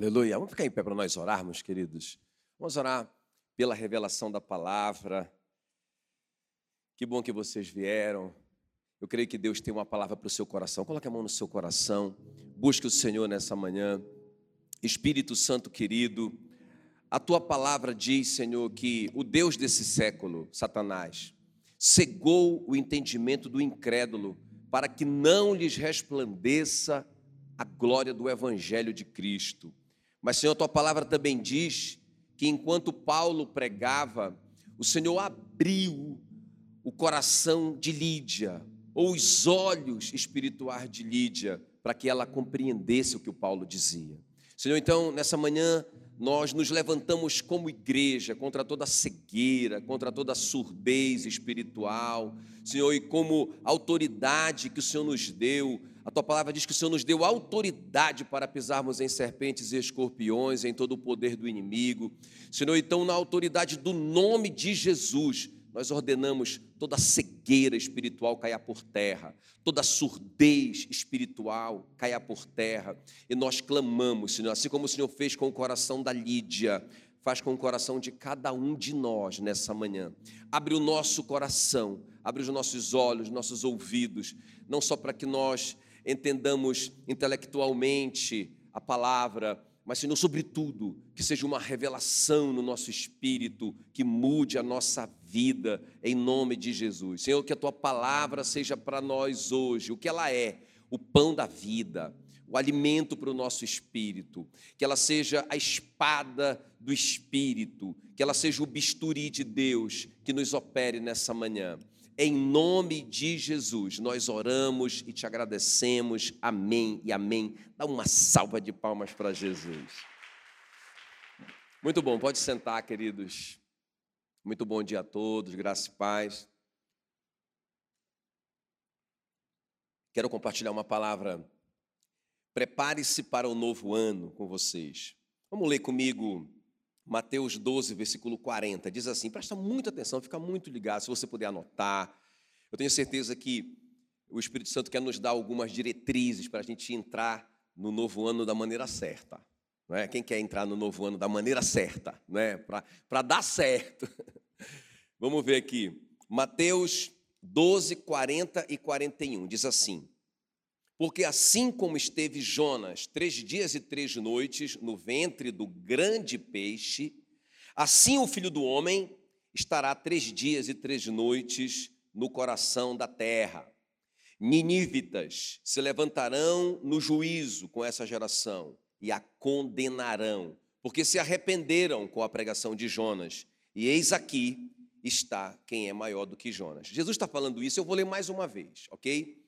Aleluia. Vamos ficar em pé para nós orarmos, queridos. Vamos orar pela revelação da palavra. Que bom que vocês vieram. Eu creio que Deus tem uma palavra para o seu coração. Coloque a mão no seu coração. Busque o Senhor nessa manhã. Espírito Santo querido, a tua palavra diz, Senhor, que o Deus desse século, Satanás, cegou o entendimento do incrédulo para que não lhes resplandeça a glória do evangelho de Cristo. Mas, Senhor, tua palavra também diz que enquanto Paulo pregava, o Senhor abriu o coração de Lídia, ou os olhos espirituais de Lídia, para que ela compreendesse o que o Paulo dizia. Senhor, então, nessa manhã, nós nos levantamos como igreja contra toda cegueira, contra toda surdez espiritual, Senhor, e como autoridade que o Senhor nos deu, a tua palavra diz que o Senhor nos deu autoridade para pisarmos em serpentes e escorpiões, em todo o poder do inimigo. Senhor, então, na autoridade do nome de Jesus, nós ordenamos toda cegueira espiritual caia por terra, toda surdez espiritual caia por terra, e nós clamamos, Senhor, assim como o Senhor fez com o coração da Lídia, faz com o coração de cada um de nós nessa manhã. Abre o nosso coração, abre os nossos olhos, nossos ouvidos, não só para que nós entendamos intelectualmente a palavra, mas, Senhor, sobretudo, que seja uma revelação no nosso espírito, que mude a nossa vida, em nome de Jesus. Senhor, que a tua palavra seja para nós hoje o que ela é, o pão da vida, o alimento para o nosso espírito, que ela seja a espada do espírito, que ela seja o bisturi de Deus que nos opere nessa manhã. Em nome de Jesus, nós oramos e te agradecemos. Amém e amém. Dá uma salva de palmas para Jesus. Muito bom, pode sentar, queridos. Muito bom dia a todos, graça e paz. Quero compartilhar uma palavra. Prepare-se para o novo ano com vocês. Vamos ler comigo Mateus 12, versículo 40, diz assim: presta muita atenção, fica muito ligado, se você puder anotar. Eu tenho certeza que o Espírito Santo quer nos dar algumas diretrizes para a gente entrar no novo ano da maneira certa. Não é? Quem quer entrar no novo ano da maneira certa, é? para dar certo. Vamos ver aqui. Mateus 12, 40 e 41 diz assim: porque assim como esteve Jonas três dias e três noites no ventre do grande peixe, assim o filho do homem estará três dias e três noites no coração da terra. Ninívitas se levantarão no juízo com essa geração e a condenarão, porque se arrependeram com a pregação de Jonas. E eis aqui está quem é maior do que Jonas. Jesus está falando isso, eu vou ler mais uma vez, ok?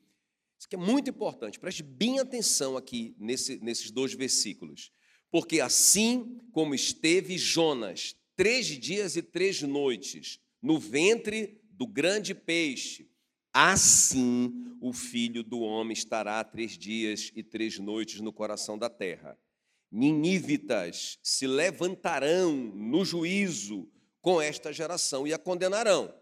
Isso aqui é muito importante, preste bem atenção aqui nesse, nesses dois versículos. Porque assim como esteve Jonas três dias e três noites no ventre do grande peixe, assim o filho do homem estará três dias e três noites no coração da terra. Ninívitas se levantarão no juízo com esta geração e a condenarão,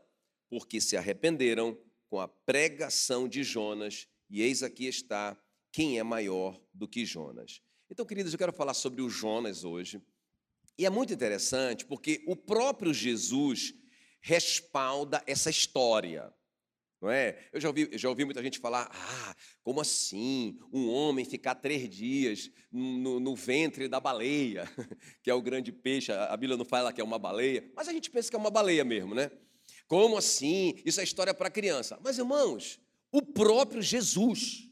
porque se arrependeram com a pregação de Jonas e eis aqui está quem é maior do que Jonas. Então, queridos, eu quero falar sobre o Jonas hoje. E é muito interessante porque o próprio Jesus respalda essa história. Não é? Eu já ouvi, já ouvi muita gente falar: ah, como assim? Um homem ficar três dias no, no, ventre da baleia, que é o grande peixe. A Bíblia não fala que é uma baleia, mas a gente pensa que é uma baleia mesmo, né? Como assim? Isso é história para criança. Mas, irmãos, o próprio Jesus,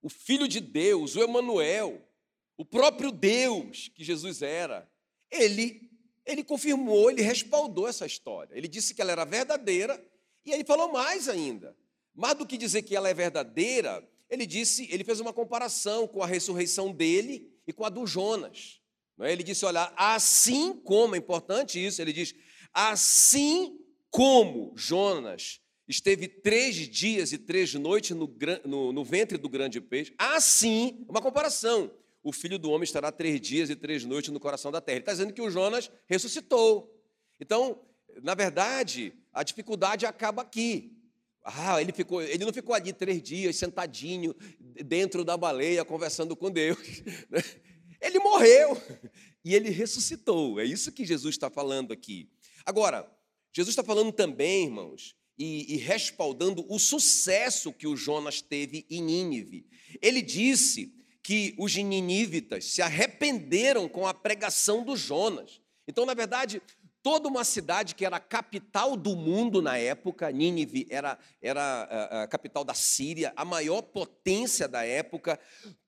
o Filho de Deus, o Emanuel, o próprio Deus que Jesus era, ele, ele confirmou, ele respaldou essa história. Ele disse que ela era verdadeira e ele falou mais ainda. Mais do que dizer que ela é verdadeira, ele disse, ele fez uma comparação com a ressurreição dele e com a do Jonas. É? Ele disse: olha, assim como, é importante isso, ele diz, assim como Jonas esteve três dias e três noites no, no, no ventre do grande peixe. Assim, uma comparação. O filho do homem estará três dias e três noites no coração da terra. Ele está dizendo que o Jonas ressuscitou. Então, na verdade, a dificuldade acaba aqui. Ah, ele, ficou, ele não ficou ali três dias sentadinho dentro da baleia conversando com Deus. Ele morreu morreu e ele ressuscitou. É isso que Jesus está falando aqui. Agora, Jesus está falando também, irmãos, e, e, respaldando o sucesso que o Jonas teve em Nínive. Ele disse que os ninivitas se arrependeram com a pregação do Jonas. Então, na verdade, toda uma cidade que era a capital do mundo na época, Nínive era, era a, capital da Síria, a maior potência da época,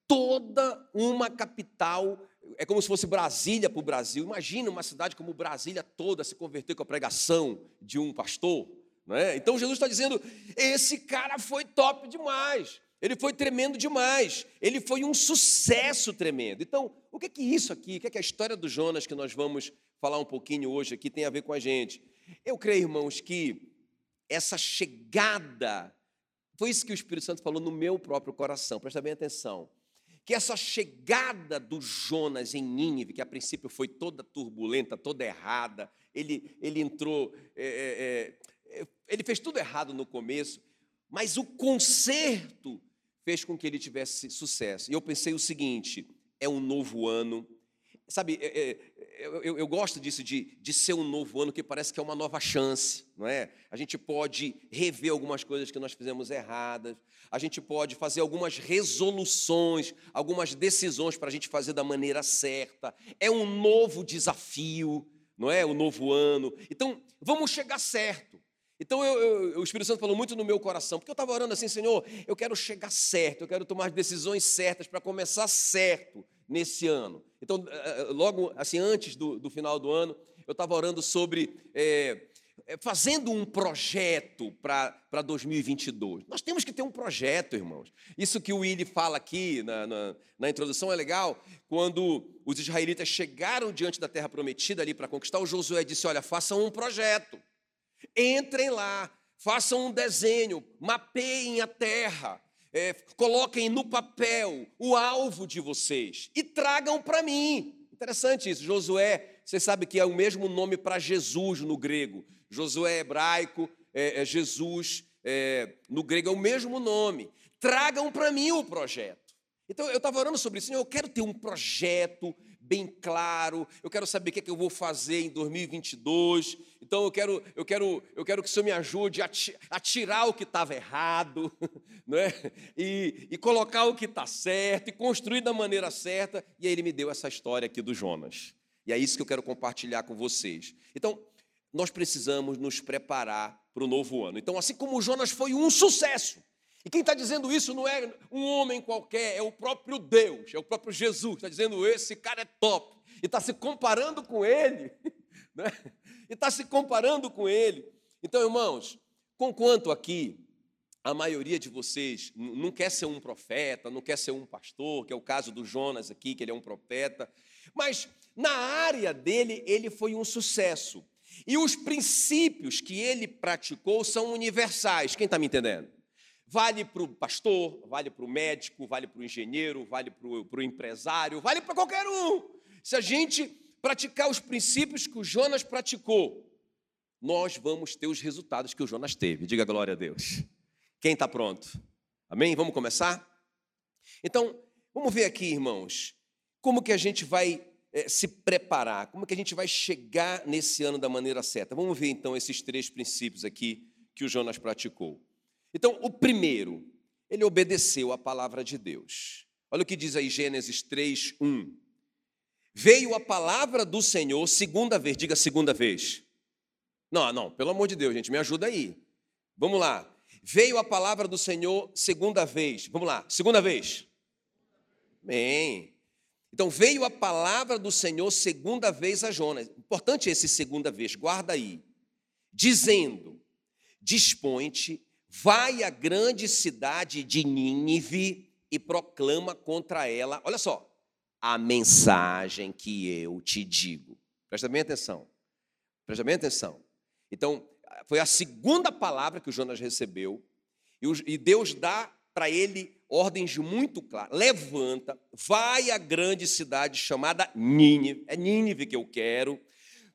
toda uma capital, é como se fosse Brasília para o Brasil. Imagina uma cidade como Brasília toda se converter com a pregação de um pastor. Não é? Então Jesus está dizendo: esse cara foi top demais. Ele foi tremendo demais. Ele foi um sucesso tremendo. Então, o que é que isso aqui, o que é que a história do Jonas que nós vamos falar um pouquinho hoje aqui tem a ver com a gente? Eu creio, irmãos, que essa chegada, foi isso que o Espírito Santo falou no meu próprio coração, presta bem atenção. Que essa chegada do Jonas em Nínive, que a princípio foi toda turbulenta, toda errada, ele, ele entrou, é, é, é ele fez tudo errado no começo, mas o conserto fez com que ele tivesse sucesso. E eu pensei o seguinte: é um novo ano. Sabe, é, é, eu, eu, gosto disso de, de ser um novo ano que parece que é uma nova chance, não é? A gente pode rever algumas coisas que nós fizemos erradas, a gente pode fazer algumas resoluções, algumas decisões para a gente fazer da maneira certa. É um novo desafio, não é? O novo ano. Então, vamos chegar certo. Então eu, eu, o Espírito Santo falou muito no meu coração, porque eu estava orando assim, Senhor, eu quero chegar certo, eu quero tomar decisões certas para começar certo nesse ano. Então, eh, eh, logo assim, antes do, do final do ano, eu estava orando sobre é, fazendo um projeto para 2022. Nós temos que ter um projeto, irmãos. Isso que o Willi fala aqui na, na, na introdução é legal. Quando os israelitas chegaram diante da terra prometida ali para conquistar, o Josué disse: Olha, façam um projeto. Entrem lá, façam um desenho, mapeiem a terra, é, coloquem no papel o alvo de vocês e tragam para mim. Interessante isso. Josué, você sabe que é o mesmo nome para Jesus no grego. Josué é hebraico, é, é Jesus é, no grego é o mesmo nome. Tragam para mim o projeto. Então eu estava orando sobre isso, eu quero ter um projeto bem claro, eu quero saber o que, é que eu vou fazer em 2022. Então eu quero, eu quero, eu quero que o Senhor me ajude a, tirar o que estava errado, né? e, e colocar o que está certo, e construir da maneira certa. E aí ele me deu essa história aqui do Jonas. E é isso que eu quero compartilhar com vocês. Então, nós precisamos nos preparar para o novo ano. Então, assim como o Jonas foi um sucesso, e quem está dizendo isso não é um homem qualquer, é o próprio Deus, é o próprio Jesus. Está dizendo: esse cara é top. E está se comparando com ele. Né? E está se comparando com ele. Então, irmãos, conquanto aqui a maioria de vocês não quer ser um profeta, não quer ser um pastor, que é o caso do Jonas aqui, que ele é um profeta, mas na área dele, ele foi um sucesso. E os princípios que ele praticou são universais. Quem está me entendendo? Vale para o pastor, vale para o médico, vale para o engenheiro, vale para o empresário, vale para qualquer um. Se a gente praticar os princípios que o Jonas praticou, nós vamos ter os resultados que o Jonas teve. Diga glória a Deus. Quem está pronto? Amém? Vamos começar? Então, vamos ver aqui, irmãos, como que a gente vai é, se preparar, como que a gente vai chegar nesse ano da maneira certa. Vamos ver então esses três princípios aqui que o Jonas praticou. Então, o primeiro, ele obedeceu à palavra de Deus. Olha o que diz aí Gênesis 3, 1. Veio a palavra do Senhor segunda vez, diga segunda vez. Não, não, pelo amor de Deus, gente, me ajuda aí. Vamos lá. Veio a palavra do Senhor segunda vez. Vamos lá, segunda vez. Bem. Então veio a palavra do Senhor segunda vez a Jonas. Importante esse segunda vez, guarda aí. Dizendo: Dispõe-te vai à grande cidade de Nínive e proclama contra ela, olha só, a mensagem que eu te digo. Presta bem atenção. Presta bem atenção. Então, foi a segunda palavra que o Jonas recebeu, e Deus dá para ele ordens muito claras. Levanta, vai à grande cidade chamada Nínive, é Nínive que eu quero,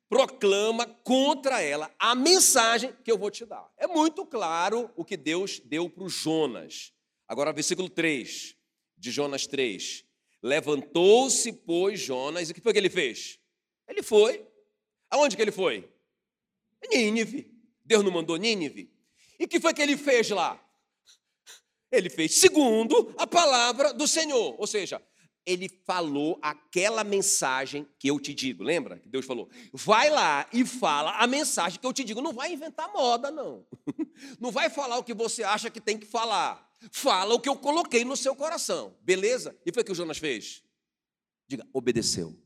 proclama contra ela a mensagem que eu vou te dar. É muito claro o que Deus deu para o Jonas. Agora, versículo 3 de Jonas 3. Levantou-se, pois, Jonas, e o que foi que ele fez? Ele foi. Aonde que ele foi? Nínive. Deus não mandou Nínive? E o que foi que ele fez lá? Ele fez segundo a palavra do Senhor. Ou seja, ele falou aquela mensagem que eu te digo. Lembra que Deus falou? Vai lá e fala a mensagem que eu te digo. Não vai inventar moda, não. Não vai falar o que você acha que tem que falar. Fala o que eu coloquei no seu coração. Beleza? E foi o que o Jonas fez? Diga, obedeceu.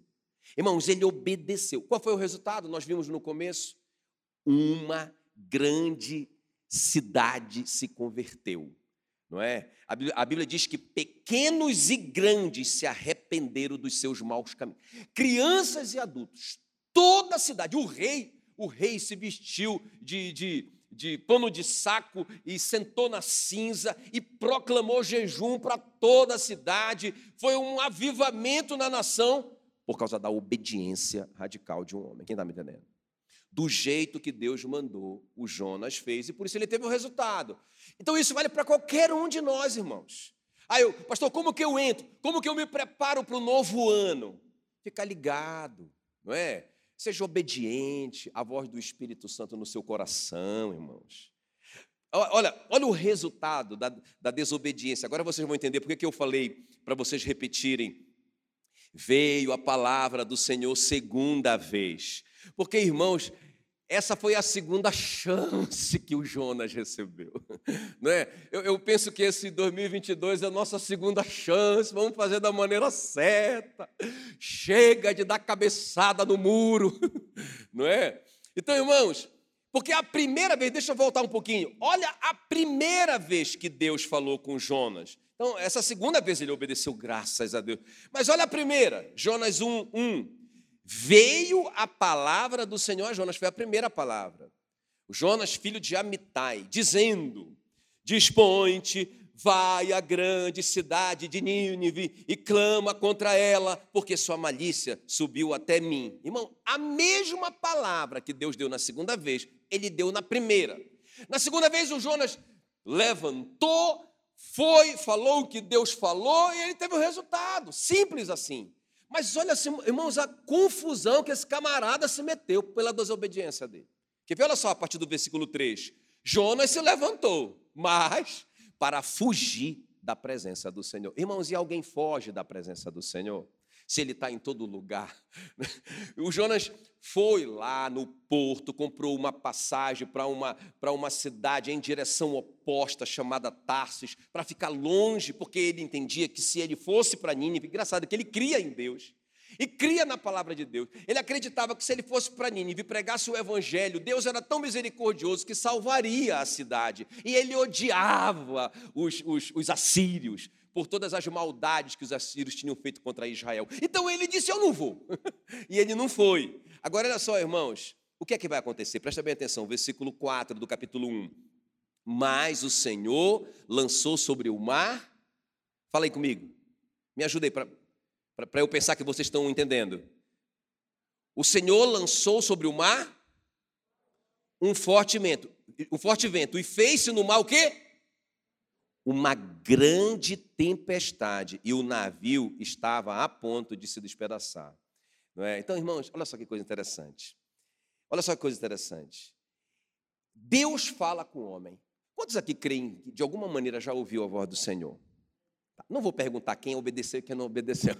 Irmãos, ele obedeceu. Qual foi o resultado? Nós vimos no começo. Uma grande cidade se converteu não é? A Bíblia, a Bíblia, diz que pequenos e grandes se arrependeram dos seus maus caminhos. Crianças e adultos, toda a cidade, o rei, o rei se vestiu de, de, de pano de saco e sentou na cinza e proclamou jejum para toda a cidade. Foi um avivamento na nação por causa da obediência radical de um homem. Quem está me entendendo? Do jeito que Deus mandou, o Jonas fez, e por isso ele teve o resultado. Então isso vale para qualquer um de nós, irmãos. Aí eu, pastor, como que eu entro? Como que eu me preparo para o novo ano? Fica ligado, não é? Seja obediente à voz do Espírito Santo no seu coração, irmãos. Olha, olha o resultado da, da desobediência. Agora vocês vão entender por que eu falei para vocês repetirem. Veio a palavra do Senhor segunda vez. Porque, irmãos, essa foi a segunda chance que o Jonas recebeu. Não é? eu, eu, penso que esse 2022 é a nossa segunda chance, vamos fazer da maneira certa. Chega de dar cabeçada no muro. Não é? Então, irmãos, porque a primeira vez, deixa eu voltar um pouquinho. Olha a primeira vez que Deus falou com Jonas. Então, essa segunda vez ele obedeceu, graças a Deus. Mas olha a primeira, Jonas 1, 1 veio a palavra do Senhor a Jonas, foi a primeira palavra. O Jonas, filho de Amitai, dizendo: Dispõe-te, vai à grande cidade de Nínive e clama contra ela, porque sua malícia subiu até mim. Irmão, a mesma palavra que Deus deu na segunda vez, ele deu na primeira. Na segunda vez, o Jonas levantou, foi, falou o que Deus falou e ele teve o resultado. Simples assim. Mas olha, irmãos, a confusão que esse camarada se meteu pela desobediência dele. Que olha só a partir do versículo 3. Jonas se levantou, mas para fugir da presença do Senhor. Irmãos, e alguém foge da presença do Senhor? Se ele está em todo lugar. O Jonas foi lá no porto, comprou uma passagem para uma, uma cidade em direção oposta, chamada Tarsis, para ficar longe, porque ele entendia que se ele fosse para Nínive, engraçado que ele cria em Deus, e cria na palavra de Deus. Ele acreditava que se ele fosse para Nínive e pregasse o evangelho, Deus era tão misericordioso que salvaria a cidade. E ele odiava os, os, os assírios por todas as maldades que os assírios tinham feito contra Israel. Então ele disse: Eu não vou. e ele não foi. Agora, olha só, irmãos, o que é que vai acontecer? Presta bem atenção, versículo 4 do capítulo 1. Mas o Senhor lançou sobre o mar. Fala aí comigo. Me ajuda aí para eu pensar que vocês estão entendendo. O Senhor lançou sobre o mar um forte vento, um forte vento, e fez-se no mar o quê? Uma grande tempestade e o navio estava a ponto de se despedaçar. Não é? Então, irmãos, olha só que coisa interessante. Olha só que coisa interessante. Deus fala com o homem. Quantos aqui creem que de alguma maneira já ouviu a voz do Senhor? Tá, não vou perguntar quem obedeceu e quem não obedeceu.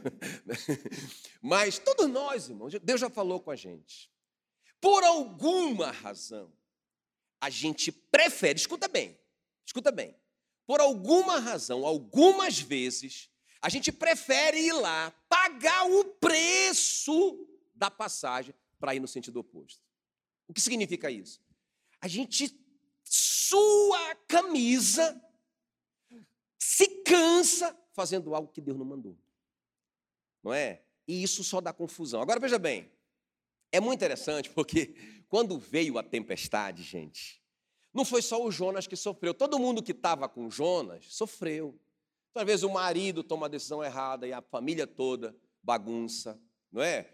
Mas todos nós, irmãos, Deus já falou com a gente. Por alguma razão, a gente prefere, escuta bem, escuta bem, por alguma razão, algumas vezes, a gente prefere ir lá pagar o preço da passagem para ir no sentido oposto. O que significa isso? A gente sua a camisa, se cansa fazendo algo que Deus não mandou. Não é? E isso só dá confusão. Agora veja bem, é muito interessante porque quando veio a tempestade, gente, não foi só o Jonas que sofreu, todo mundo que estava com Jonas sofreu. Às vezes o marido toma a decisão errada e a família toda bagunça, não é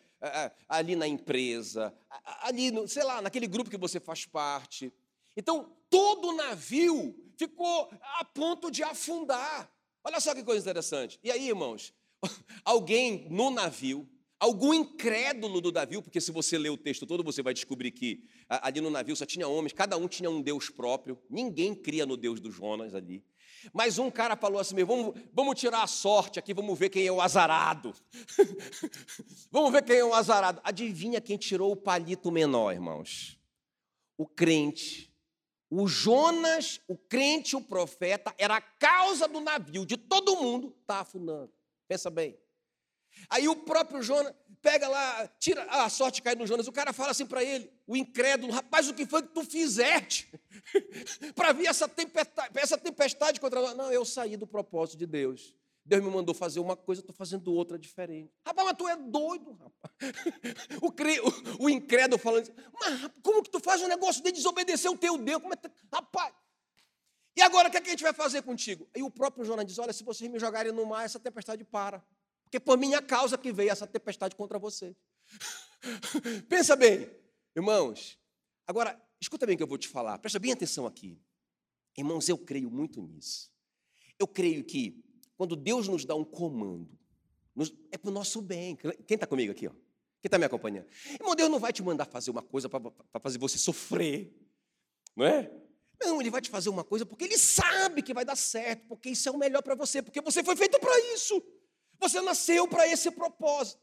ali na empresa, ali, no, sei lá, naquele grupo que você faz parte. Então, todo o navio ficou a ponto de afundar. Olha só que coisa interessante. E aí, irmãos, alguém no navio, algum incrédulo do navio, porque se você ler o texto todo, você vai descobrir que ali no navio só tinha homens, cada um tinha um Deus próprio, ninguém cria no Deus do Jonas ali. Mas um cara falou assim: vamos, vamos tirar a sorte aqui, vamos ver quem é o azarado. vamos ver quem é o azarado. Adivinha quem tirou o palito menor, irmãos? O crente. O Jonas, o crente, o profeta, era a causa do navio, de todo mundo, está afundando. Pensa bem. Aí o próprio Jonas pega lá, tira a sorte cai no Jonas. O cara fala assim para ele, o incrédulo, rapaz, o que foi que tu fizeste para vir essa tempestade, essa tempestade contra nós? Não, eu saí do propósito de Deus. Deus me mandou fazer uma coisa, estou fazendo outra diferente. Rapaz, mas tu é doido, rapaz. O, cre... o, o incrédulo falando assim, mas como que tu faz um negócio de desobedecer o teu Deus? Como é que... Rapaz, e agora o que, é que a gente vai fazer contigo? Aí o próprio Jonas diz: Olha, se vocês me jogarem no mar, essa tempestade para. Porque por minha causa que veio essa tempestade contra você. Pensa bem, irmãos. Agora, escuta bem o que eu vou te falar. Presta bem atenção aqui. Irmãos, eu creio muito nisso. Eu creio que quando Deus nos dá um comando, é para o nosso bem. Quem está comigo aqui? Ó? Quem está me acompanhando? Irmão, Deus não vai te mandar fazer uma coisa para fazer você sofrer. Não é? Não, Ele vai te fazer uma coisa porque Ele sabe que vai dar certo, porque isso é o melhor para você, porque você foi feito para isso. Você nasceu para esse propósito.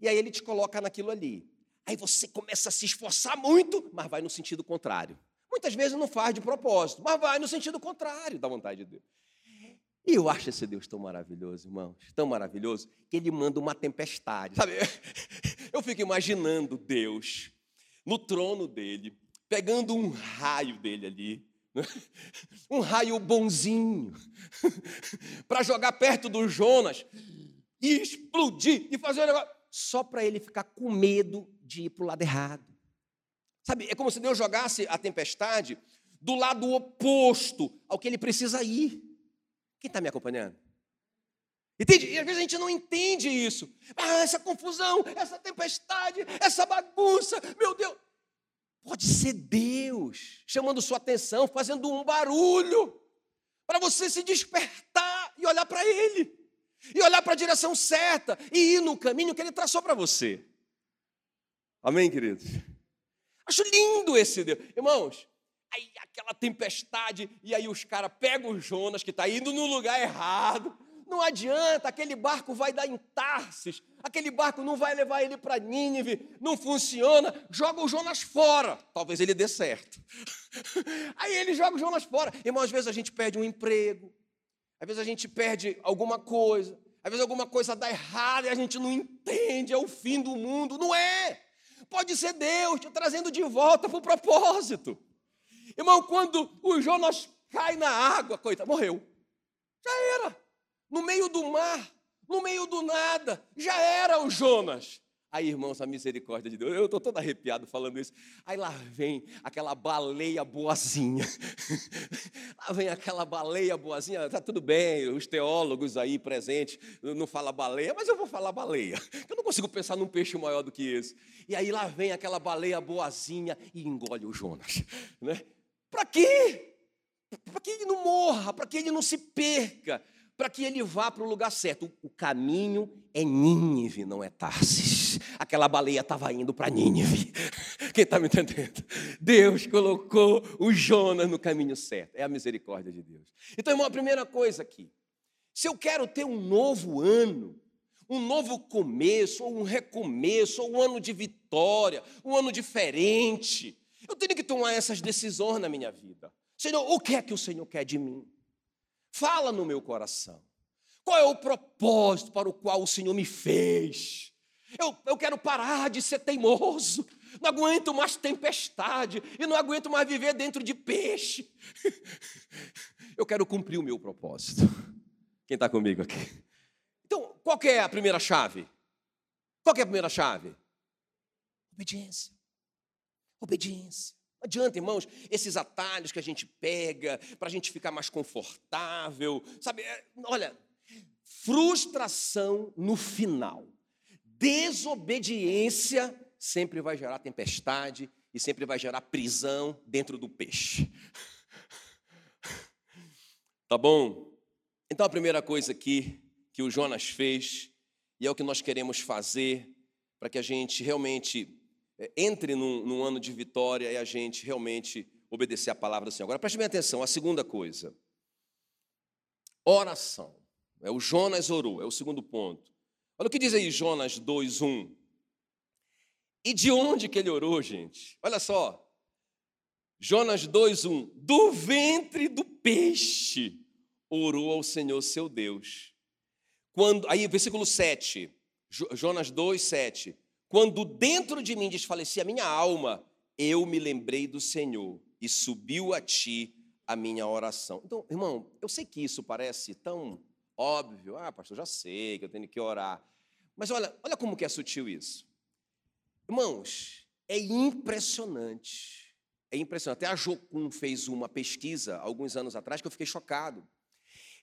E aí ele te coloca naquilo ali. Aí você começa a se esforçar muito, mas vai no sentido contrário. Muitas vezes não faz de propósito, mas vai no sentido contrário da vontade de Deus. E eu acho esse Deus tão maravilhoso, irmãos, tão maravilhoso, que ele manda uma tempestade. Sabe? Eu fico imaginando Deus no trono dele, pegando um raio dele ali, um raio bonzinho, para jogar perto do Jonas e explodir e fazer um negócio, só para ele ficar com medo de ir para o lado errado. Sabe, é como se Deus jogasse a tempestade do lado oposto ao que ele precisa ir. Quem está me acompanhando? Entende? E às vezes a gente não entende isso. Ah, essa confusão, essa tempestade, essa bagunça, meu Deus. Pode ser Deus chamando sua atenção, fazendo um barulho, para você se despertar e olhar para Ele e olhar para a direção certa e ir no caminho que ele traçou para você. Amém, queridos? Acho lindo esse Deus. Irmãos, aí aquela tempestade, e aí os caras pegam o Jonas, que está indo no lugar errado. Não adianta, aquele barco vai dar em Tarsis, aquele barco não vai levar ele para Nínive, não funciona, joga o Jonas fora. Talvez ele dê certo. Aí ele joga o Jonas fora. Irmão, às vezes a gente perde um emprego, às vezes a gente perde alguma coisa, às vezes alguma coisa dá errado e a gente não entende, é o fim do mundo. Não é! Pode ser Deus te trazendo de volta para o propósito. Irmão, quando o Jonas cai na água, coitado, morreu. Já era. No meio do mar, no meio do nada, já era o Jonas. Aí, irmãos, a misericórdia de Deus. Eu estou todo arrepiado falando isso. Aí lá vem aquela baleia boazinha. lá vem aquela baleia boazinha. Tá tudo bem, os teólogos aí presentes não falam baleia, mas eu vou falar baleia. Eu não consigo pensar num peixe maior do que esse. E aí lá vem aquela baleia boazinha e engole o Jonas. Né? Para quê? Para que ele não morra, para que ele não se perca, para que ele vá para o lugar certo. O caminho é Nínive, não é Tarsis aquela baleia estava indo para Nínive. Quem está me entendendo? Deus colocou o Jonas no caminho certo. É a misericórdia de Deus. Então, irmão, a primeira coisa aqui. Se eu quero ter um novo ano, um novo começo, ou um recomeço, ou um ano de vitória, um ano diferente, eu tenho que tomar essas decisões na minha vida. Senhor, o que é que o Senhor quer de mim? Fala no meu coração. Qual é o propósito para o qual o Senhor me fez? Eu, eu quero parar de ser teimoso. Não aguento mais tempestade e não aguento mais viver dentro de peixe. Eu quero cumprir o meu propósito. Quem está comigo aqui? Então, qual é a primeira chave? Qual é a primeira chave? Obediência. Obediência. Não adianta, irmãos, esses atalhos que a gente pega para a gente ficar mais confortável. Sabe, é, olha, frustração no final desobediência sempre vai gerar tempestade e sempre vai gerar prisão dentro do peixe. Tá bom? Então a primeira coisa aqui que o Jonas fez e é o que nós queremos fazer para que a gente realmente entre num, num, ano de vitória e a gente realmente obedecer a palavra do Senhor. Agora preste bem atenção, a segunda coisa. Oração. É o Jonas orou, é o segundo ponto. Olha o que diz aí Jonas 2:1. E de onde que ele orou, gente? Olha só. Jonas 2:1. Do ventre do peixe orou ao Senhor seu Deus. Quando aí versículo 7. Jonas 2:7. Quando dentro de mim desfalecia a minha alma, eu me lembrei do Senhor e subiu a ti a minha oração. Então, irmão, eu sei que isso parece tão óbvio. Ah, pastor, já sei que eu tenho que orar. Mas olha, olha como que é sutil isso. Irmãos, é impressionante. É impressionante. Até a Jocum fez uma pesquisa alguns anos atrás que eu fiquei chocado.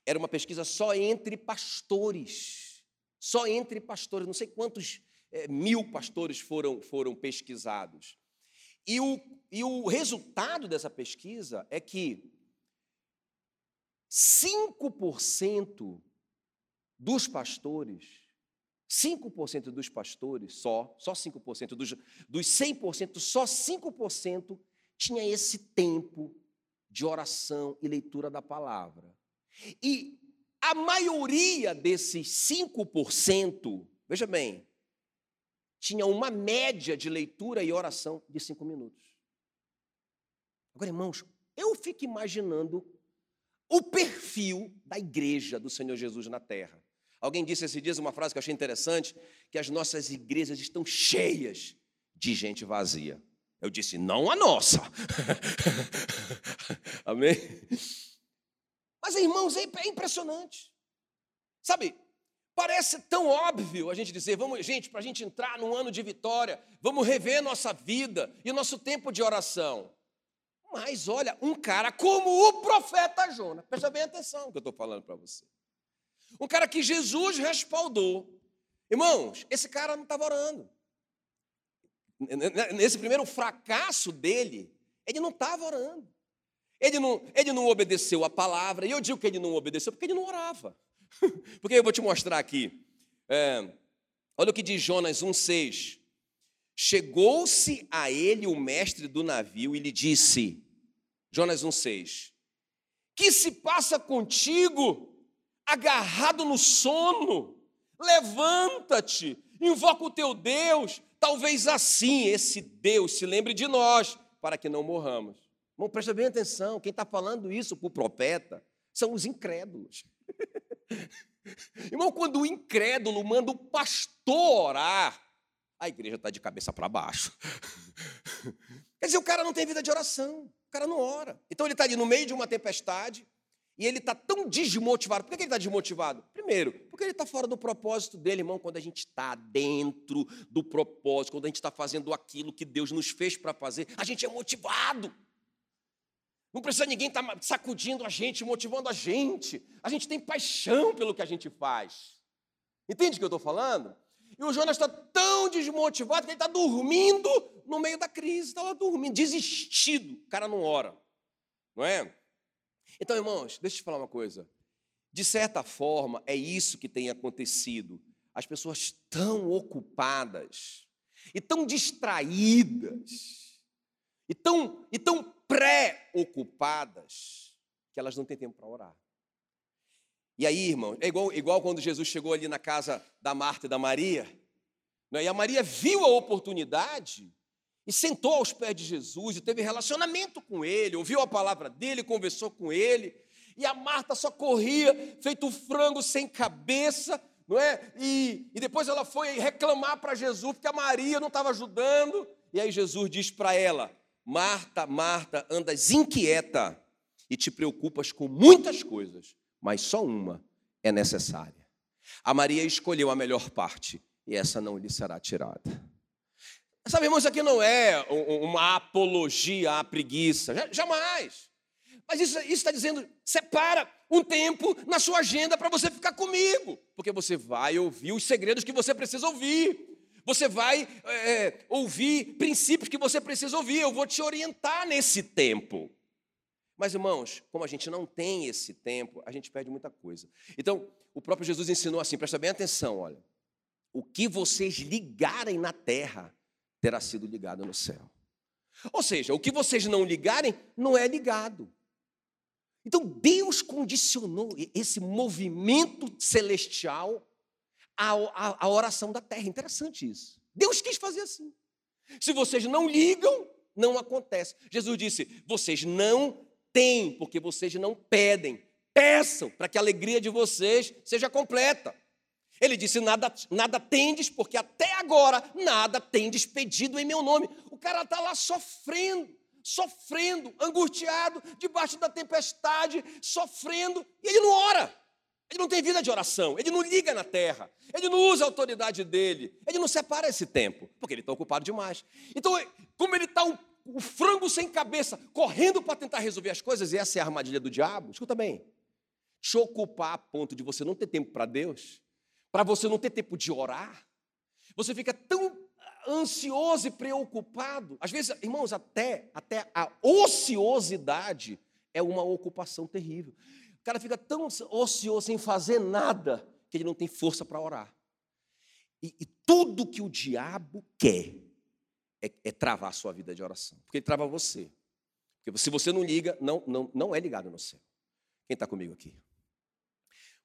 Era uma pesquisa só entre pastores. Só entre pastores. Não sei quantos é, mil pastores foram, foram pesquisados. E o, e o resultado dessa pesquisa é que 5% dos pastores, 5% dos pastores, só, só 5%, dos, dos 100%, só 5% tinha esse tempo de oração e leitura da palavra. E a maioria desses 5%, veja bem, tinha uma média de leitura e oração de cinco minutos. Agora, irmãos, eu fico imaginando o perfil da igreja do Senhor Jesus na terra. Alguém disse esses dias uma frase que eu achei interessante, que as nossas igrejas estão cheias de gente vazia. Eu disse, não a nossa. Amém? Mas, irmãos, é, é impressionante. Sabe, Parece tão óbvio a gente dizer, vamos, gente, para a gente entrar num ano de vitória, vamos rever nossa vida e nosso tempo de oração. Mas olha, um cara como o profeta Jonas, presta bem atenção no que eu estou falando para você. Um cara que Jesus respaldou. Irmãos, esse cara não estava orando. Nesse primeiro fracasso dele, ele não estava orando. Ele não, ele não obedeceu a palavra, e eu digo que ele não obedeceu porque ele não orava. Porque eu vou te mostrar aqui. É, olha o que diz Jonas 1,6. Chegou-se a ele o mestre do navio e lhe disse, Jonas 1,6: Que se passa contigo, agarrado no sono? Levanta-te, invoca o teu Deus, talvez assim esse Deus se lembre de nós, para que não morramos. Irmão, presta bem atenção, quem está falando isso para o profeta são os incrédulos. Irmão, quando o incrédulo manda o pastor orar, a igreja está de cabeça para baixo. Quer dizer, o cara não tem vida de oração, o cara não ora. Então ele está ali no meio de uma tempestade e ele está tão desmotivado. Por que ele está desmotivado? Primeiro, porque ele está fora do propósito dele, irmão. Quando a gente está dentro do propósito, quando a gente está fazendo aquilo que Deus nos fez para fazer, a gente é motivado. Não precisa ninguém estar tá sacudindo a gente, motivando a gente. A gente tem paixão pelo que a gente faz. Entende o que eu estou falando? E o Jonas está tão desmotivado que ele está dormindo no meio da crise. Está lá dormindo, desistido. O cara não ora. Não é? Então, irmãos, deixa eu te falar uma coisa. De certa forma, é isso que tem acontecido. As pessoas tão ocupadas e tão distraídas e tão, e tão preocupadas que elas não têm tempo para orar. E aí, irmão, é igual, igual quando Jesus chegou ali na casa da Marta e da Maria, né? e a Maria viu a oportunidade e sentou aos pés de Jesus e teve relacionamento com ele, ouviu a palavra dele, conversou com ele, e a Marta só corria, feito frango sem cabeça, não é? E, e depois ela foi reclamar para Jesus porque a Maria não estava ajudando, e aí Jesus diz para ela: Marta, Marta, andas inquieta e te preocupas com muitas coisas, mas só uma é necessária. A Maria escolheu a melhor parte e essa não lhe será tirada. Sabe, irmãos, isso aqui não é uma apologia à preguiça, jamais. Mas isso está dizendo, separa um tempo na sua agenda para você ficar comigo, porque você vai ouvir os segredos que você precisa ouvir. Você vai é, ouvir princípios que você precisa ouvir. Eu vou te orientar nesse tempo. Mas, irmãos, como a gente não tem esse tempo, a gente perde muita coisa. Então, o próprio Jesus ensinou assim, presta bem atenção, olha. o que vocês ligarem na terra terá sido ligado no céu. Ou seja, o que vocês não ligarem não é ligado. Então Deus condicionou esse movimento celestial à, à, à oração da terra. Interessante isso. Deus quis fazer assim. Se vocês não ligam, não acontece. Jesus disse: vocês não têm, porque vocês não pedem. Peçam para que a alegria de vocês seja completa. Ele disse: nada, nada tendes, porque até agora nada tendes pedido em meu nome. O cara está lá sofrendo, sofrendo, angustiado, debaixo da tempestade, sofrendo, e ele não ora. Ele não tem vida de oração, ele não liga na terra, ele não usa a autoridade dele, ele não separa esse tempo, porque ele está ocupado demais. Então, como ele está um, um frango sem cabeça, correndo para tentar resolver as coisas, e essa é a armadilha do diabo, escuta bem, te ocupar a ponto de você não ter tempo para Deus, para você não ter tempo de orar, você fica tão ansioso e preocupado. Às vezes, irmãos, até, até a ociosidade é uma ocupação terrível. O cara fica tão ocioso sem fazer nada que ele não tem força para orar. E, e, tudo que o diabo quer é, é, travar a sua vida de oração. Porque ele trava você. Porque se você não liga, não, não, não é ligado no céu. Quem está comigo aqui?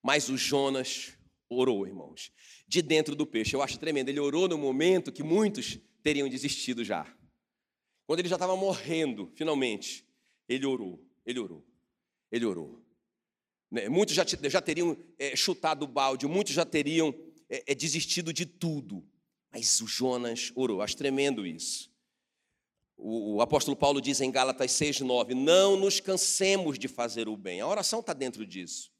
Mas o Jonas orou, irmãos, de dentro do peixe. Eu acho tremendo. Ele orou no momento que muitos teriam desistido já. Quando ele já estava morrendo, finalmente, ele orou, ele orou, ele orou. Né, muitos já, já teriam é, chutado o balde, muitos já teriam é, é, desistido de tudo. Mas o Jonas orou, acho tremendo isso. O, o apóstolo Paulo diz em Gálatas 6,9: Não nos cansemos de fazer o bem. A oração está dentro disso.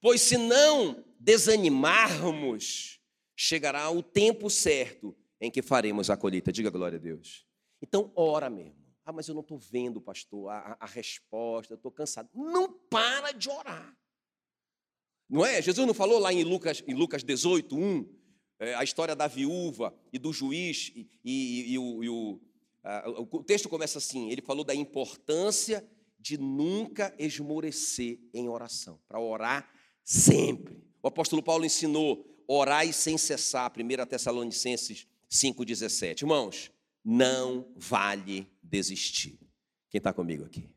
Pois se não desanimarmos, chegará o tempo certo em que faremos a colheita. Diga glória a Deus. Então, ora mesmo. Ah, mas eu não estou vendo, pastor, a, a resposta, eu estou cansado. Não para de orar. Não é? Jesus não falou lá em Lucas, em Lucas 18, 1, é, a história da viúva e do juiz, e, e, e, o, e o, a, o texto começa assim: ele falou da importância de nunca esmorecer em oração, para orar sempre. O apóstolo Paulo ensinou: orai sem cessar, 1 Tessalonicenses 5,17. Irmãos, não vale desistir. Quem está comigo aqui?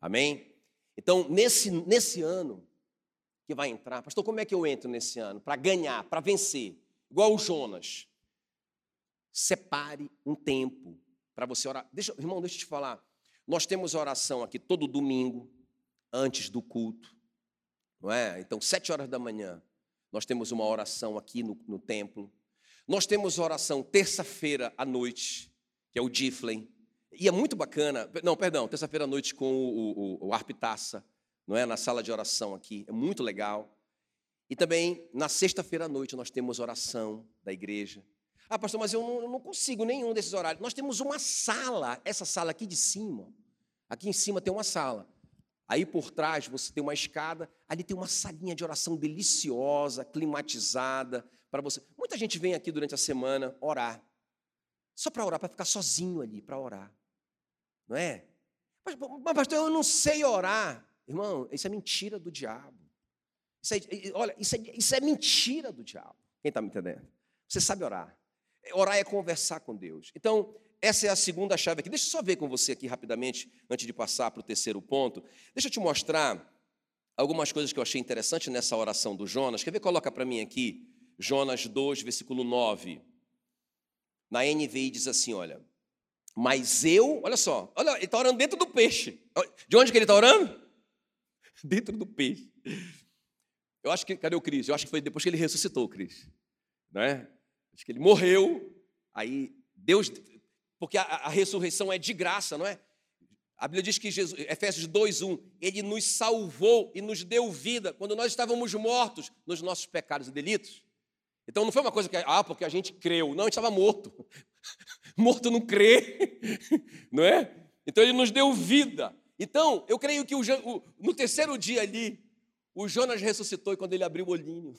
Amém? Então, nesse, nesse ano, que vai entrar. Pastor, como é que eu entro nesse ano? Para ganhar, para vencer. Igual o Jonas. Separe um tempo para você orar. Deixa, irmão, deixa eu te falar. Nós temos oração aqui todo domingo, antes do culto. Não é? Então, sete horas da manhã, nós temos uma oração aqui no, no templo. Nós temos oração terça-feira à noite, que é o Diflen. E é muito bacana. Não, perdão, terça-feira à noite com o, o, o Arpitaça não é? Na sala de oração aqui, é muito legal. E também na sexta-feira à noite nós temos oração da igreja. Ah, pastor, mas eu não, eu não, consigo nenhum desses horários. Nós temos uma sala, essa sala aqui de cima. Aqui em cima tem uma sala. Aí por trás você tem uma escada, ali tem uma salinha de oração deliciosa, climatizada para você. Muita gente vem aqui durante a semana orar. Só para orar, para ficar sozinho ali, para orar. Não é? Mas, pastor, eu não sei orar. Irmão, isso é mentira do diabo. Isso é, olha, isso é, isso é mentira do diabo. Quem está me entendendo? Você sabe orar. Orar é conversar com Deus. Então, essa é a segunda chave aqui. Deixa eu só ver com você aqui rapidamente, antes de passar para o terceiro ponto. Deixa eu te mostrar algumas coisas que eu achei interessante nessa oração do Jonas. Quer ver? Coloca para mim aqui, Jonas 2, versículo 9. Na NVI diz assim: olha. Mas eu, olha só, olha, ele está orando dentro do peixe. De onde que ele está orando? dentro do peixe. Eu acho que, cadê o Cris? Eu acho que foi depois que ele ressuscitou, Cris. Não é? Acho que ele morreu, aí Deus, porque a, a ressurreição é de graça, não é? A Bíblia diz que Jesus, Efésios 2:1, ele nos salvou e nos deu vida quando nós estávamos mortos nos nossos pecados e delitos. Então não foi uma coisa que, ah, porque a gente creu. Não, a gente estava morto. morto não crê, não é? Então ele nos deu vida. Então, eu creio que o, o, no terceiro dia ali, o Jonas ressuscitou e quando ele abriu o olhinho,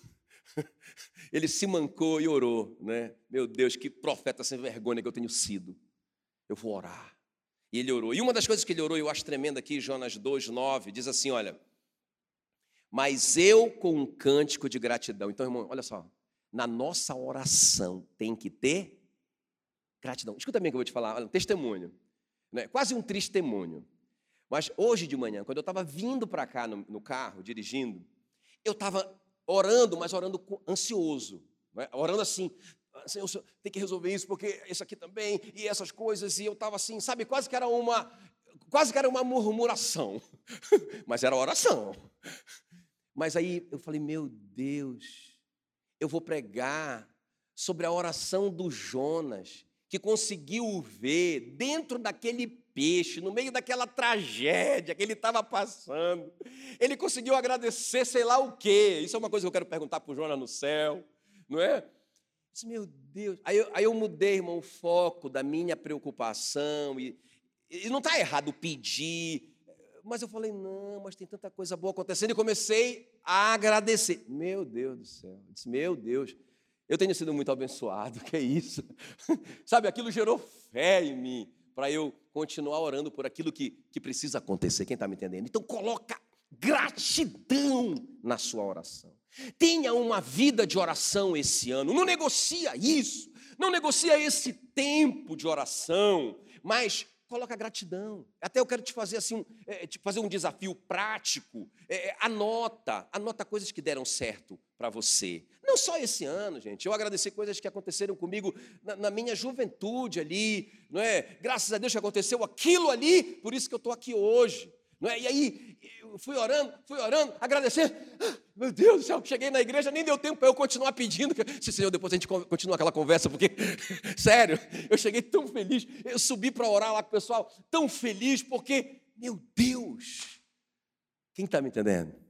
ele se mancou e orou, né? Meu Deus, que profeta sem vergonha que eu tenho sido. Eu vou orar. E ele orou. E uma das coisas que ele orou, eu acho tremenda aqui, Jonas 2:9, diz assim, olha: "Mas eu com um cântico de gratidão". Então, irmão, olha só. na nossa oração tem que ter gratidão. Escuta bem o que eu vou te falar, olha, um testemunho, né? quase um triste testemunho. Mas hoje de manhã, quando eu estava vindo para cá no, no, carro, dirigindo, eu estava orando, mas orando ansioso, né? orando assim, Senhor, tem que resolver isso, porque isso aqui também, e essas coisas, e eu estava assim, sabe, quase que era uma, quase que era uma murmuração, mas era oração. Mas aí eu falei, meu Deus, eu vou pregar sobre a oração do Jonas, que conseguiu ver dentro daquele peixe, no meio daquela tragédia que ele estava passando, ele conseguiu agradecer sei lá o quê. Isso é uma coisa que eu quero perguntar para o Jonas no céu, não é? Disse, meu Deus. Aí eu, aí eu mudei, irmão, o foco da minha preocupação. E, e não está errado pedir. Mas eu falei, não, mas tem tanta coisa boa acontecendo. E comecei a agradecer. Meu Deus do céu. Eu disse, meu Deus, eu tenho sido muito abençoado. Que é isso? Sabe, aquilo gerou fé em mim. Para eu continuar orando por aquilo que, que precisa acontecer. Quem está me entendendo? Então, coloca gratidão na sua oração. Tenha uma vida de oração esse ano. Não negocia isso. Não negocia esse tempo de oração, mas coloca gratidão. Até eu quero te fazer assim, é, te fazer um desafio prático. É, é, anota, anota coisas que deram certo para você. Não só esse ano, gente. Eu agradecer coisas que aconteceram comigo na, na, minha juventude ali, não é? Graças a Deus que aconteceu aquilo ali, por isso que eu estou aqui hoje. Não é? E aí, eu fui orando, fui orando, agradecendo. Ah, meu Deus do céu, cheguei na igreja, nem deu tempo para eu continuar pedindo. Se Senhor, depois a gente continua aquela conversa, porque, sério, eu cheguei tão feliz. Eu subi para orar lá com o pessoal, tão feliz, porque, meu Deus, quem está me entendendo?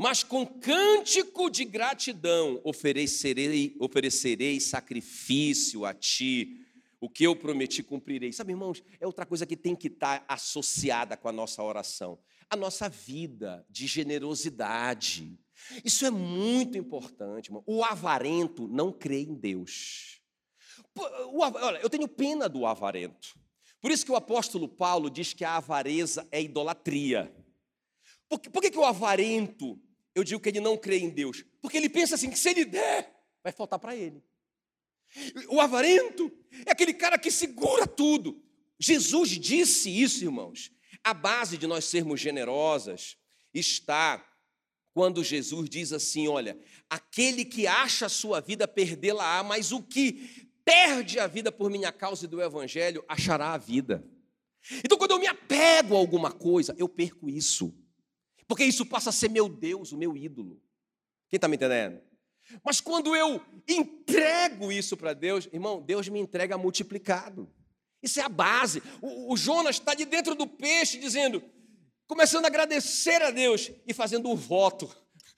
Mas com cântico de gratidão oferecerei, oferecerei sacrifício a ti o que eu prometi cumprirei. Sabe, irmãos, é outra coisa que tem que estar associada com a nossa oração. A nossa vida de generosidade. Isso é muito importante, irmão. O avarento não crê em Deus. Olha, eu tenho pena do avarento. Por isso que o apóstolo Paulo diz que a avareza é idolatria. Por, por que, que o avarento, eu digo que ele não crê em Deus? Porque ele pensa assim, que se ele der, vai faltar para ele. O avarento é aquele cara que segura tudo. Jesus disse isso, irmãos. A base de nós sermos generosas está quando Jesus diz assim: olha, aquele que acha a sua vida perdê-la-á, mas o que perde a vida por minha causa e do evangelho achará a vida. Então, quando eu me apego a alguma coisa, eu perco isso, porque isso passa a ser meu Deus, o meu ídolo. Quem está me entendendo? Mas quando eu entrego isso para Deus, irmão, Deus me entrega multiplicado. Isso é a base. O, o Jonas está de dentro do peixe dizendo, começando a agradecer a Deus e fazendo um voto.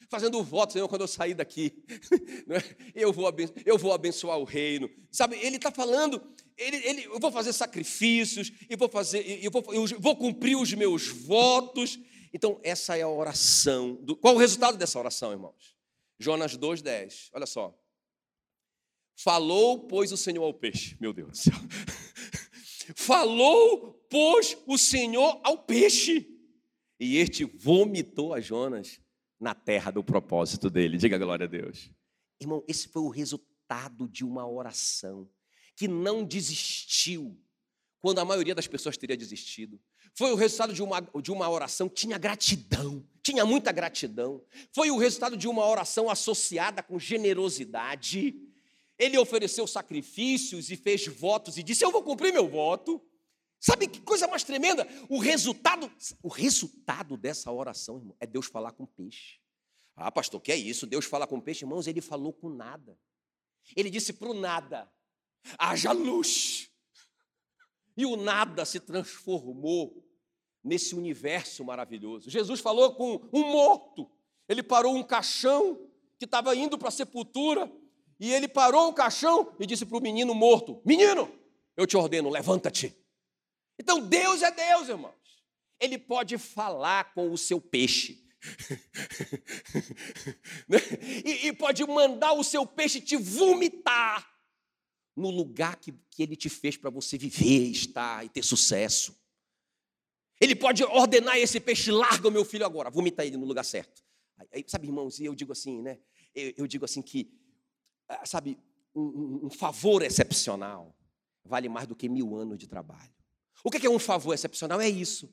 Fazendo um voto, Senhor, quando eu sair daqui, né, eu vou, abençoar, eu vou abençoar o reino. Sabe, ele está falando, ele, ele, eu vou fazer sacrifícios, e vou fazer, eu vou, eu vou cumprir os meus votos. Então, essa é a oração. Do, qual o resultado dessa oração, irmãos? Jonas 2,10. Olha só. Falou, pois, o Senhor ao peixe. Meu Deus do céu. Falou, pois, o Senhor ao peixe. E este vomitou a Jonas na terra do propósito dele. Diga glória a Deus. Irmão, esse foi o resultado de uma oração que não desistiu quando a maioria das pessoas teria desistido. Foi o resultado de uma, de uma oração que tinha gratidão, tinha muita gratidão. Foi o resultado de uma oração associada com generosidade. Ele ofereceu sacrifícios e fez votos e disse: Eu vou cumprir meu voto. Sabe que coisa mais tremenda? O resultado, o resultado dessa oração, irmão, é Deus falar com peixe. Ah, pastor, que é isso? Deus fala com peixe, irmãos, ele falou com nada. Ele disse para o nada: haja luz. E o nada se transformou nesse universo maravilhoso. Jesus falou com um morto. Ele parou um caixão que estava indo para a sepultura. E ele parou o caixão e disse para o menino morto: Menino, eu te ordeno, levanta-te. Então Deus é Deus, irmãos. Ele pode falar com o seu peixe. e, e, pode mandar o seu peixe te vomitar no lugar que, que ele te fez para você viver, estar e ter sucesso. Ele pode ordenar esse peixe, larga o meu filho agora, vomita ele no lugar certo. Aí, sabe, irmãos, e eu digo assim, né? Eu, eu digo assim que ah, sabe, um, um, favor excepcional vale mais do que mil anos de trabalho. O que é um favor excepcional? É isso.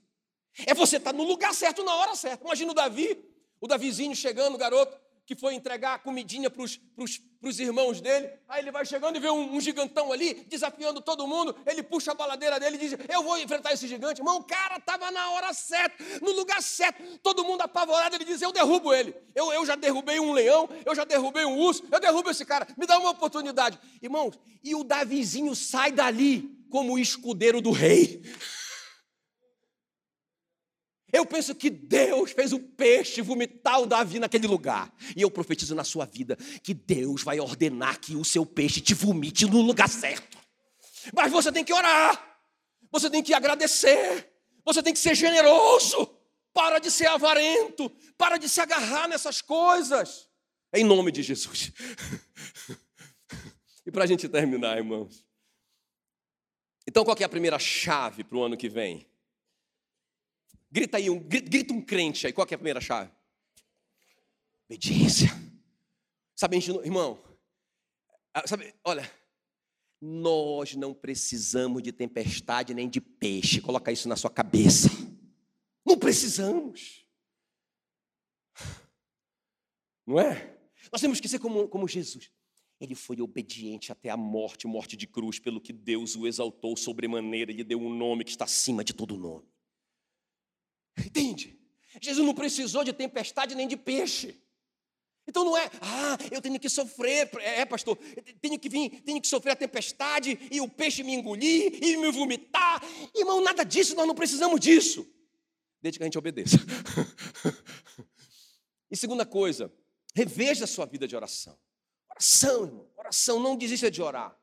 É você estar no lugar certo, na hora certa. Imagina o Davi, o Davizinho chegando, o garoto, que foi entregar a comidinha para os irmãos dele. Aí ele vai chegando e vê um, um, gigantão ali, desafiando todo mundo. Ele puxa a baladeira dele e diz: Eu vou enfrentar esse gigante. Irmão, o cara estava na hora certa, no lugar certo. Todo mundo apavorado. Ele diz: Eu derrubo ele. Eu, eu já derrubei um leão, eu já derrubei um urso, eu derrubo esse cara. Me dá uma oportunidade. Irmãos, e o Davizinho sai dali como escudeiro do rei. Eu penso que Deus fez o peixe vomitar o Davi naquele lugar. E eu profetizo na sua vida que Deus vai ordenar que o seu peixe te vomite no lugar certo. Mas você tem que orar. Você tem que agradecer. Você tem que ser generoso. Para de ser avarento. Para de se agarrar nessas coisas. Em nome de Jesus. e para a gente terminar, irmãos. Então, qual é a primeira chave para o ano que vem? Grita aí, um, grita um crente aí. Qual é a primeira chave? Obediência. Sabe, irmão, ah, sabe, olha, nós não precisamos de tempestade nem de peixe. Coloca isso na sua cabeça. Não precisamos. Não é? Nós temos que ser como, como Jesus. Ele foi obediente até a morte, morte de cruz, pelo que Deus o exaltou sobremaneira, lhe deu um nome que está acima de todo nome. Entende? Jesus não precisou de tempestade nem de peixe. Então não é, ah, eu tenho que sofrer, é, pastor, tenho que vir, tenho que sofrer a tempestade e o peixe me engolir e me vomitar. Irmão, nada disso, nós não precisamos disso. Desde que a gente obedeça. e segunda coisa, reveja a sua vida de oração. Oração, irmão, oração, não desista de orar.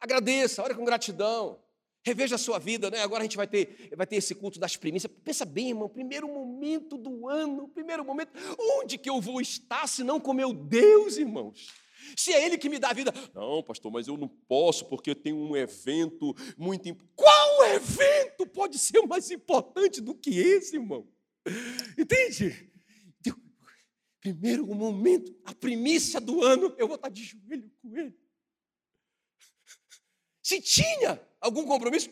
Agradeça, ore com gratidão. Reveja a sua vida, né? Agora a gente vai ter, vai ter esse culto das primícias. Pensa bem, irmão, primeiro momento do ano, primeiro momento, onde que eu vou estar se não com meu Deus, irmãos? Se é Ele que me dá a vida. Não, pastor, mas eu não posso porque tem um evento muito importante. Qual evento pode ser mais importante do que esse, irmão? Entende? Primeiro momento, a primícia do ano, eu vou estar de joelho com Ele. Se tinha algum compromisso,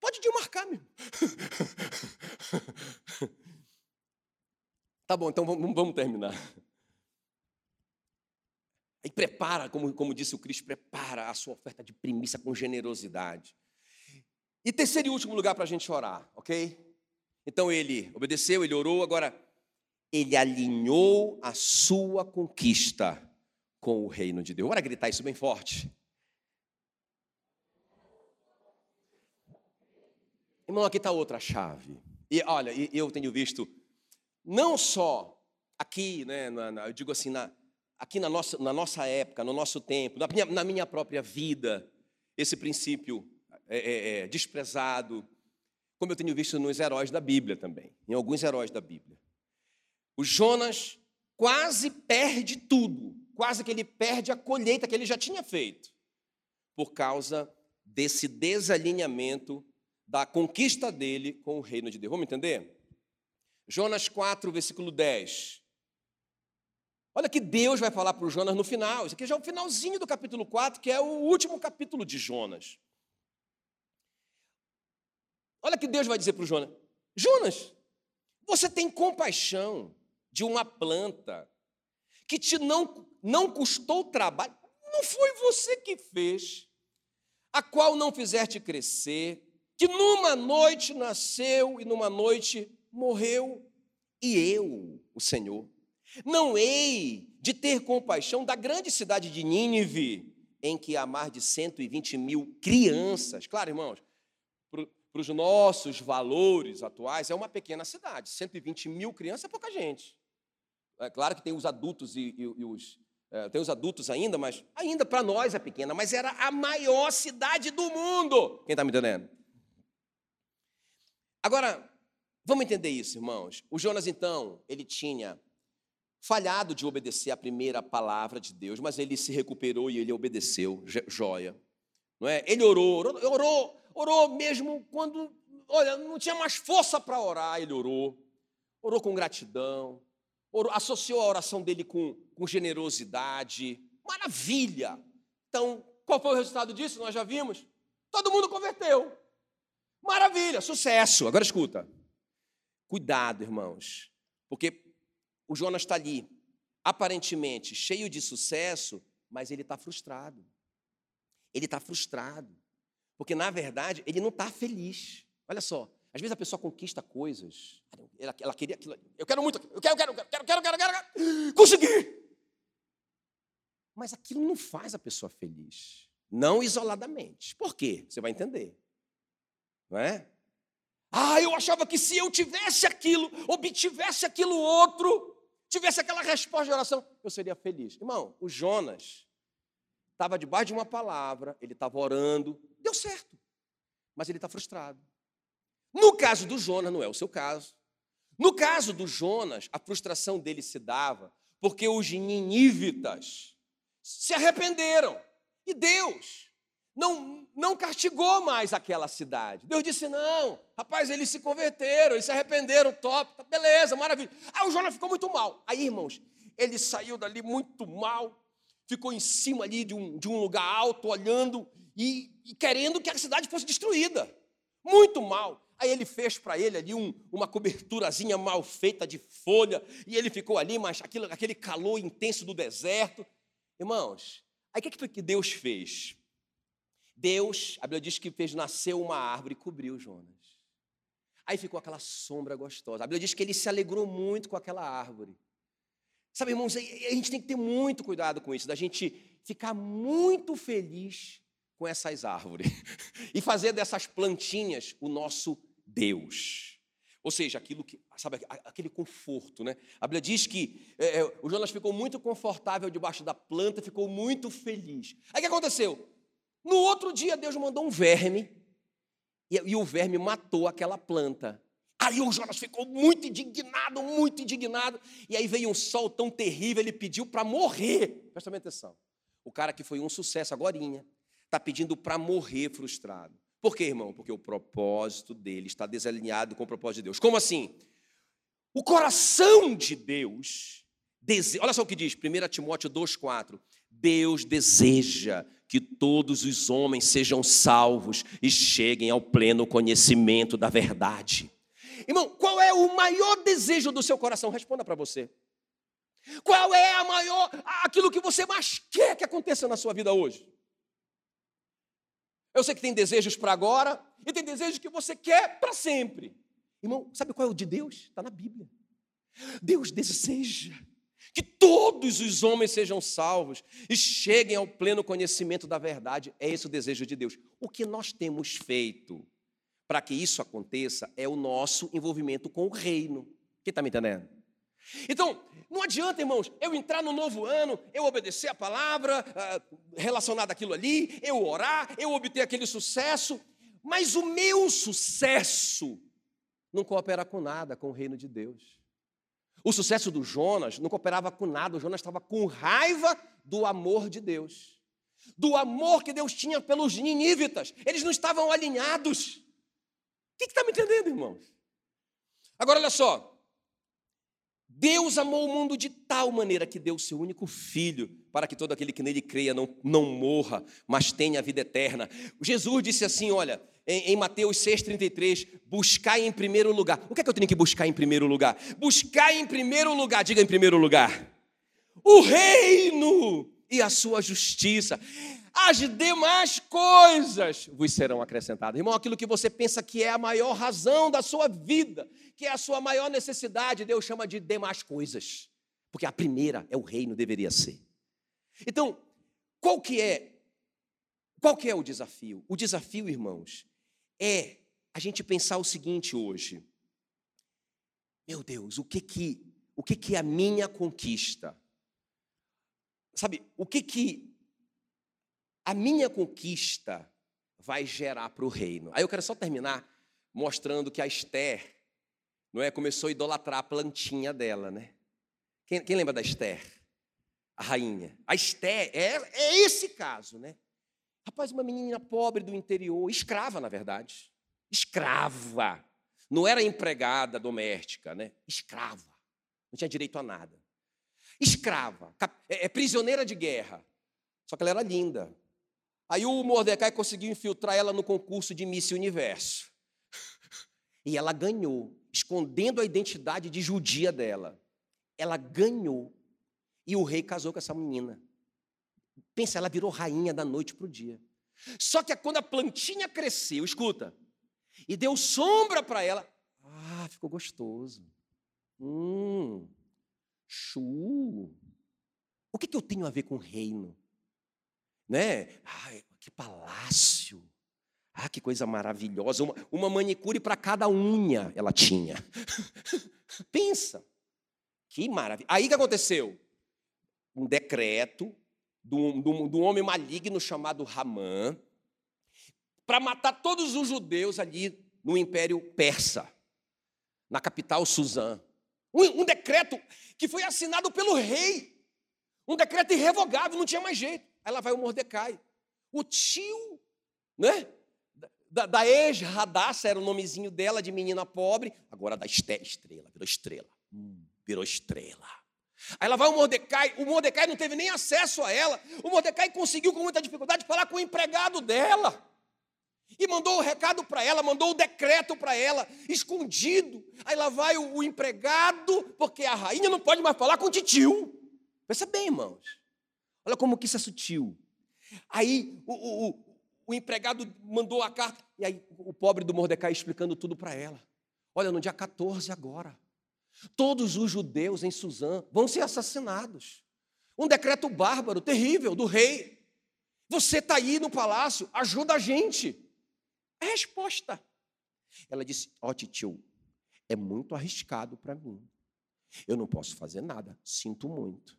pode demarcar mesmo. tá bom, então vamos, terminar. Aí prepara, como, como disse o Cristo, prepara a sua oferta de primícia com generosidade. E terceiro e último lugar para a gente orar, ok? Então ele obedeceu, ele orou, agora ele alinhou a sua conquista com o reino de Deus. Bora gritar isso bem forte. Irmão, aqui está outra chave. E olha, eu tenho visto, não só aqui, né, na, na, eu digo assim, na, aqui na nossa, na nossa época, no nosso tempo, na minha, na minha própria vida, esse princípio é, é, é, desprezado, como eu tenho visto nos heróis da Bíblia também, em alguns heróis da Bíblia. O Jonas quase perde tudo, quase que ele perde a colheita que ele já tinha feito, por causa desse desalinhamento da conquista dele com o reino de Deus. Vamos entender? Jonas 4, versículo 10. Olha que Deus vai falar para o Jonas no final. Isso aqui já é o finalzinho do capítulo 4, que é o último capítulo de Jonas. Olha que Deus vai dizer para o Jonas: Jonas, você tem compaixão de uma planta que te não, não custou trabalho, não foi você que fez, a qual não fizeste crescer, que numa noite nasceu e numa noite morreu, e eu, o Senhor, não hei de ter compaixão da grande cidade de Nínive, em que há mais de 120 mil crianças. Claro, irmãos, para os nossos valores atuais, é uma pequena cidade. 120 mil crianças é pouca gente. É claro que tem os adultos e, e, e os. É, tem os adultos ainda, mas ainda para nós é pequena, mas era a maior cidade do mundo. Quem está me entendendo? Agora, vamos entender isso, irmãos. O Jonas, então, ele tinha falhado de obedecer a primeira palavra de Deus, mas ele se recuperou e ele obedeceu, joia. Não é? Ele orou, orou, orou, orou mesmo quando, olha, não tinha mais força para orar, ele orou. Orou com gratidão, orou, associou a oração dele com, com generosidade. Maravilha! Então, qual foi o resultado disso? Nós já vimos. Todo mundo converteu. Maravilha, sucesso. Agora escuta. Cuidado, irmãos, porque o Jonas está ali, aparentemente cheio de sucesso, mas ele está frustrado. Ele está frustrado. Porque, na verdade, ele não está feliz. Olha só, às vezes a pessoa conquista coisas. Ela, ela queria aquilo. Eu quero muito, eu quero, quero, quero, quero, quero, quero, quero, quero. Consegui! Mas aquilo não faz a pessoa feliz. Não isoladamente. Por quê? Você vai entender. Não é? Ah, eu achava que se eu tivesse aquilo, obtivesse aquilo outro, tivesse aquela resposta de oração, eu seria feliz. Irmão, o Jonas estava debaixo de uma palavra, ele estava orando, deu certo, mas ele está frustrado. No caso do Jonas, não é o seu caso. No caso do Jonas, a frustração dele se dava porque os ninivitas se arrependeram. E Deus não, não castigou mais aquela cidade. Deus disse: não, rapaz, eles se converteram, eles se arrependeram, top, tá, beleza, maravilha. Aí o Jonas ficou muito mal. Aí, irmãos, ele saiu dali muito mal, ficou em cima ali de um, de um lugar alto, olhando e, e querendo que a cidade fosse destruída. Muito mal. Aí ele fez para ele ali um, uma coberturazinha mal feita de folha, e ele ficou ali, mas aquilo, aquele calor intenso do deserto. Irmãos, aí o que, que Deus fez? Deus, a Bíblia diz que fez nascer uma árvore e cobriu Jonas. Aí ficou aquela sombra gostosa. A Bíblia diz que ele se alegrou muito com aquela árvore. Sabe, irmãos, a gente tem que ter muito cuidado com isso, da gente ficar muito feliz com essas árvores e fazer dessas plantinhas o nosso Deus. Ou seja, aquilo que, sabe, aquele conforto, né? A Bíblia diz que é, o Jonas ficou muito confortável debaixo da planta, ficou muito feliz. Aí o que aconteceu? No outro dia, Deus mandou um verme, e, e o verme matou aquela planta. Aí o Jonas ficou muito indignado, muito indignado. E aí veio um sol tão terrível, ele pediu para morrer. Presta atenção. O cara que foi um sucesso agora está pedindo para morrer frustrado. Por quê, irmão? Porque o propósito dele está desalinhado com o propósito de Deus. Como assim? O coração de Deus, dese... olha só o que diz, 1 Timóteo 2,4. Deus deseja que todos os homens sejam salvos e cheguem ao pleno conhecimento da verdade. Irmão, qual é o maior desejo do seu coração? Responda para você. Qual é a maior, aquilo que você mais quer que aconteça na sua vida hoje? Eu sei que tem desejos para agora e tem desejos que você quer para sempre. Irmão, sabe qual é o de Deus? Está na Bíblia. Deus deseja que todos os homens sejam salvos e cheguem ao pleno conhecimento da verdade. É esse o desejo de Deus. O que nós temos feito para que isso aconteça é o nosso envolvimento com o reino. Quem está me entendendo? Então, não adianta, irmãos, eu entrar no novo ano, eu obedecer a palavra uh, relacionada àquilo ali, eu orar, eu obter aquele sucesso, mas o meu sucesso não coopera com nada com o reino de Deus. O sucesso do Jonas não cooperava com nada, o Jonas estava com raiva do amor de Deus, do amor que Deus tinha pelos ninivitas, eles não estavam alinhados. O que está me entendendo, irmãos? Agora, olha só. Deus amou o mundo de tal maneira que deu o seu único filho, para que todo aquele que nele creia não, não morra, mas tenha a vida eterna. Jesus disse assim: olha, em, em Mateus 6,33, buscai em primeiro lugar. O que é que eu tenho que buscar em primeiro lugar? Buscai em primeiro lugar, diga em primeiro lugar, o reino e a sua justiça. As demais coisas vos serão acrescentadas. Irmão, aquilo que você pensa que é a maior razão da sua vida, que é a sua maior necessidade, Deus chama de demais coisas. Porque a primeira é o reino, deveria ser. Então, qual que é qual que é o desafio? O desafio, irmãos, é a gente pensar o seguinte hoje. Meu Deus, o que que o que que é a minha conquista? Sabe, o que que a minha conquista vai gerar para o reino? Aí eu quero só terminar mostrando que a Esther não é começou a idolatrar a plantinha dela, né? Quem, quem lembra da Esther? A rainha. A Esther é, é esse caso, né? Rapaz, uma menina pobre do interior, escrava, na verdade. Escrava. Não era empregada doméstica, né? Escrava. Não tinha direito a nada. Escrava, é, é prisioneira de guerra. Só que ela era linda. Aí o Mordecai conseguiu infiltrar ela no concurso de Miss Universo. E ela ganhou, escondendo a identidade de judia dela. Ela ganhou. E o rei casou com essa menina. Pensa, ela virou rainha da noite para o dia. Só que quando a plantinha cresceu, escuta, e deu sombra para ela, ah, ficou gostoso. Hum, chu. O que, que eu tenho a ver com reino? Né? Ai, que palácio. Ah, que coisa maravilhosa. Uma, uma manicure para cada unha ela tinha. Pensa. Que maravilha. Aí que aconteceu? Um decreto um, de um homem maligno chamado Ramã para matar todos os judeus ali no Império Persa, na capital Suzã. Um, um decreto que foi assinado pelo rei. Um decreto irrevogável, não tinha mais jeito. Aí lá vai o Mordecai. O tio, né? Da, da ex-Radassa, era o nomezinho dela, de menina pobre, agora da estrela, virou estrela. Hum, virou estrela. Aí lá vai o Mordecai, o Mordecai não teve nem acesso a ela. O Mordecai conseguiu com muita dificuldade falar com o empregado dela. E mandou o recado para ela, mandou o decreto para ela, escondido. Aí lá vai o, o, empregado, porque a rainha não pode mais falar com o titio. Pensa bem, irmãos. Olha como que isso é sutil. Aí o, o, o empregado mandou a carta, e aí o pobre do Mordecai explicando tudo para ela. Olha, no dia 14 agora, todos os judeus em Suzã vão ser assassinados. Um decreto bárbaro, terrível, do rei. Você está aí no palácio, ajuda a gente. É resposta. Ela disse: Ó, oh, é muito arriscado para mim. Eu não posso fazer nada, sinto muito.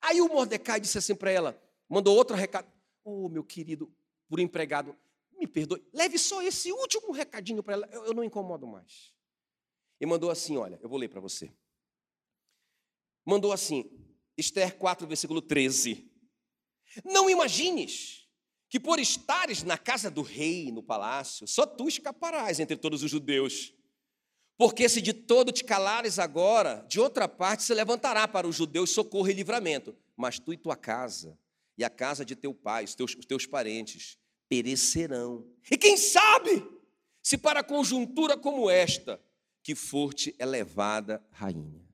Aí o Mordecai disse assim para ela, mandou outro recado. Ô, oh, meu querido, por empregado, me perdoe, leve só esse último recadinho para ela, eu, eu não incomodo mais. E mandou assim: olha, eu vou ler para você. Mandou assim, Esther 4, versículo 13. Não imagines que por estares na casa do rei, no palácio, só tu escaparás entre todos os judeus. Porque se de todo te calares agora, de outra parte se levantará para os judeus socorro e livramento. Mas tu e tua casa, e a casa de teu pai, os teus, os teus parentes, perecerão. E quem sabe, se para conjuntura como esta, que for-te elevada rainha.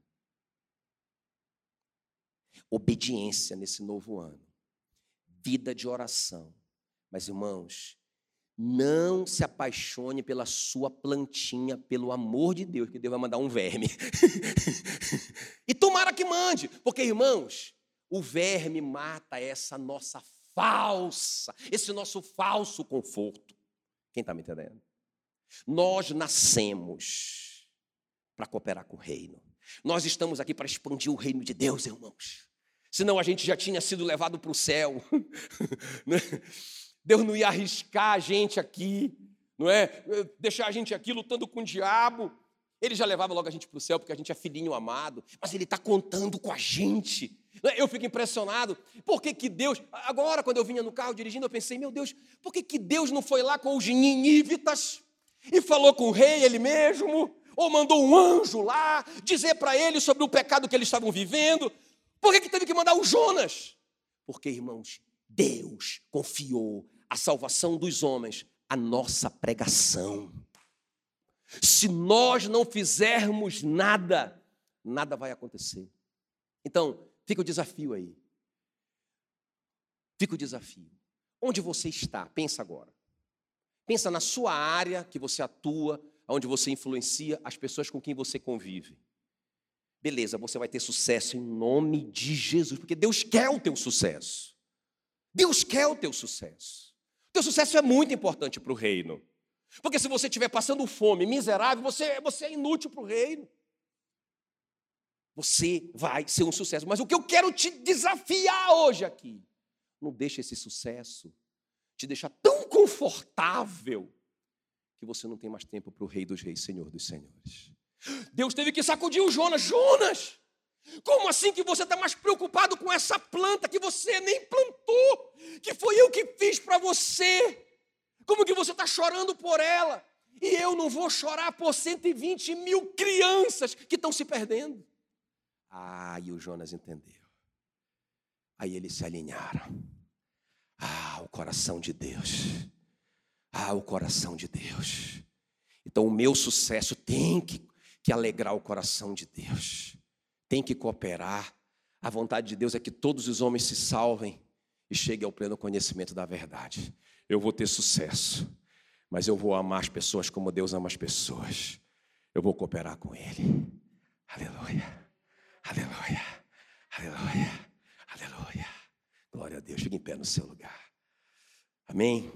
Obediência nesse novo ano, vida de oração. Mas, irmãos, não se apaixone pela sua plantinha, pelo amor de Deus, que Deus vai mandar um verme. e tomara que mande, porque, irmãos, o verme mata essa nossa falsa, esse nosso falso conforto. Quem está me entendendo? Nós nascemos para cooperar com o reino. Nós estamos aqui para expandir o reino de Deus, irmãos. Senão a gente já tinha sido levado para o céu. Né? Deus não ia arriscar a gente aqui, não é? Deixar a gente aqui lutando com o diabo. Ele já levava logo a gente para o céu, porque a gente é filhinho amado, mas ele está contando com a gente. É? Eu fico impressionado. Por que, que Deus. Agora, quando eu vinha no carro dirigindo, eu pensei, meu Deus, por que, que Deus não foi lá com os ninivitas e falou com o rei ele mesmo? Ou mandou um anjo lá dizer para ele sobre o pecado que eles estavam vivendo? Por que, que teve que mandar o Jonas? Porque, irmãos, Deus confiou a salvação dos homens, a nossa pregação. Se nós não fizermos nada, nada vai acontecer. Então, fica o desafio aí. Fica o desafio. Onde você está? Pensa agora. Pensa na sua área que você atua, onde você influencia as pessoas com quem você convive. Beleza, você vai ter sucesso em nome de Jesus, porque Deus quer o teu sucesso. Deus quer o teu sucesso. Teu sucesso é muito importante para o reino. Porque se você estiver passando fome, miserável, você, você é inútil para o reino. Você vai ser um sucesso. Mas o que eu quero te desafiar hoje aqui, não deixe esse sucesso te deixar tão confortável que você não tem mais tempo para o Rei dos Reis, Senhor dos Senhores. Deus teve que sacudir o Jonas. Jonas, como assim que você está mais preocupado com essa planta que você nem plantou, que foi eu que fiz para você? Como que você está chorando por ela? E eu não vou chorar por 120 mil crianças que estão se perdendo. Ah, e o Jonas entendeu. Aí eles se alinharam. Ah, o coração de Deus. Ah, o coração de Deus. Então, o meu sucesso tem que, que alegrar o coração de Deus, tem que cooperar. A vontade de Deus é que todos os homens se salvem e cheguem ao pleno conhecimento da verdade. Eu vou ter sucesso, mas eu vou amar as pessoas como Deus ama as pessoas. Eu vou cooperar com Ele. Aleluia, aleluia, aleluia, aleluia. Glória a Deus. Fique em pé no seu lugar. Amém.